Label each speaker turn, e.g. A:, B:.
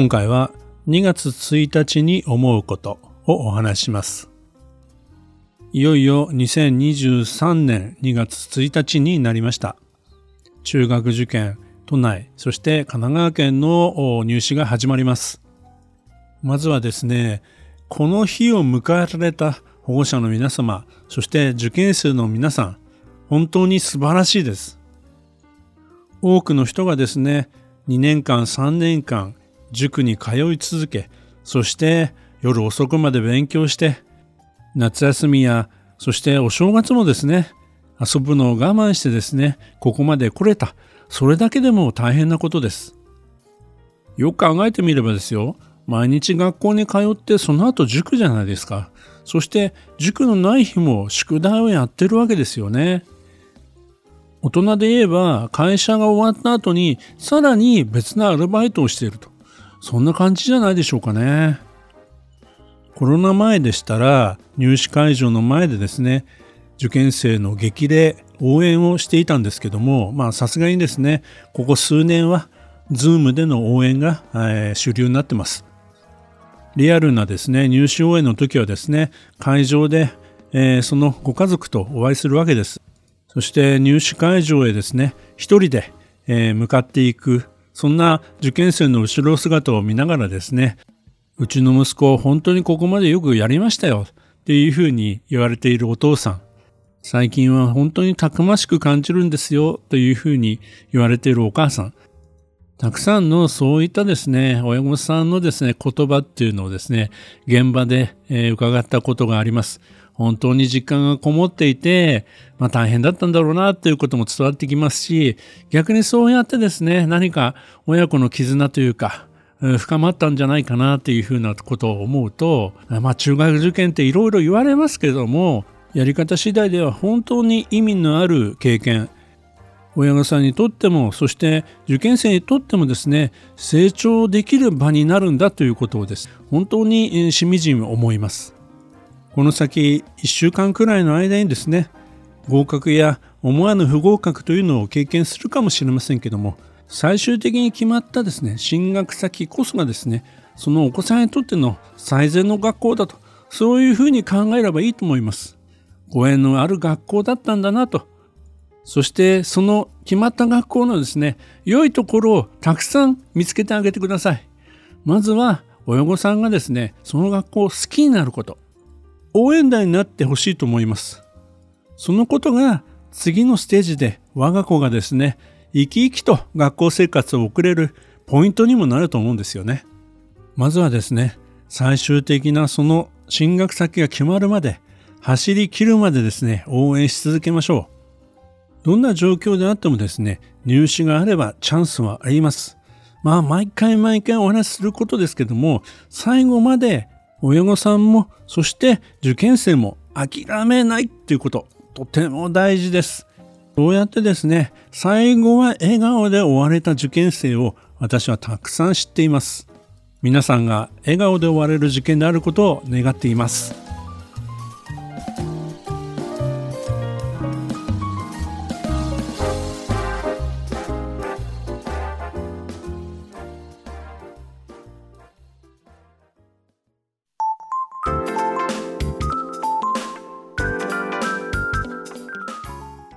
A: 今回は2月1日に思うことをお話します。いよいよ2023年2月1日になりました。中学受験、都内、そして神奈川県の入試が始まります。まずはですね、この日を迎えられた保護者の皆様、そして受験生の皆さん、本当に素晴らしいです。多くの人がですね、2年間、3年間、塾に通い続け、そして夜遅くまで勉強して、夏休みや、そしてお正月もですね、遊ぶのを我慢してですね、ここまで来れた。それだけでも大変なことです。よく考えてみればですよ、毎日学校に通ってその後塾じゃないですか。そして塾のない日も宿題をやってるわけですよね。大人で言えば会社が終わった後にさらに別なアルバイトをしていると。そんな感じじゃないでしょうかね。コロナ前でしたら入試会場の前でですね受験生の激励応援をしていたんですけどもまあさすがにですねここ数年は Zoom での応援が、えー、主流になってますリアルなですね入試応援の時はですね会場で、えー、そのご家族とお会いするわけですそして入試会場へですね一人で、えー、向かっていくそんな受験生の後ろ姿を見ながらですね、うちの息子本当にここまでよくやりましたよっていうふうに言われているお父さん。最近は本当にたくましく感じるんですよというふうに言われているお母さん。たくさんのそういったですね、親御さんのですね、言葉っていうのをですね、現場で、えー、伺ったことがあります。本当に実感がこもっていて、まあ大変だったんだろうなということも伝わってきますし、逆にそうやってですね、何か親子の絆というか、深まったんじゃないかなっていうふうなことを思うと、まあ中学受験っていろいろ言われますけども、やり方次第では本当に意味のある経験、親御さんにとっても、そして受験生にとってもですね、成長できる場になるんだということをです。本当にしみじみ思います。この先1週間くらいの間にですね合格や思わぬ不合格というのを経験するかもしれませんけども最終的に決まったですね進学先こそがですねそのお子さんにとっての最善の学校だとそういうふうに考えればいいと思います。ご縁のある学校だったんだなと。そしてその決まった学校のですね良いところをたくさん見つけてあげてください。まずは親御さんがですねその学校を好きになること。応援団になってほしいと思います。そのことが次のステージで我が子がですね、生き生きと学校生活を送れるポイントにもなると思うんですよね。まずはですね、最終的なその進学先が決まるまで、走り切るまでですね、応援し続けましょう。どんな状況であってもですね、入試があればチャンスはあります。まあ、毎回毎回お話しすることですけども、最後まで親御さんも、そして受験生も諦めないっていうこと、とても大事です。そうやってですね、最後は笑顔で終われた受験生を私はたくさん知っています。皆さんが笑顔で終われる受験であることを願っています。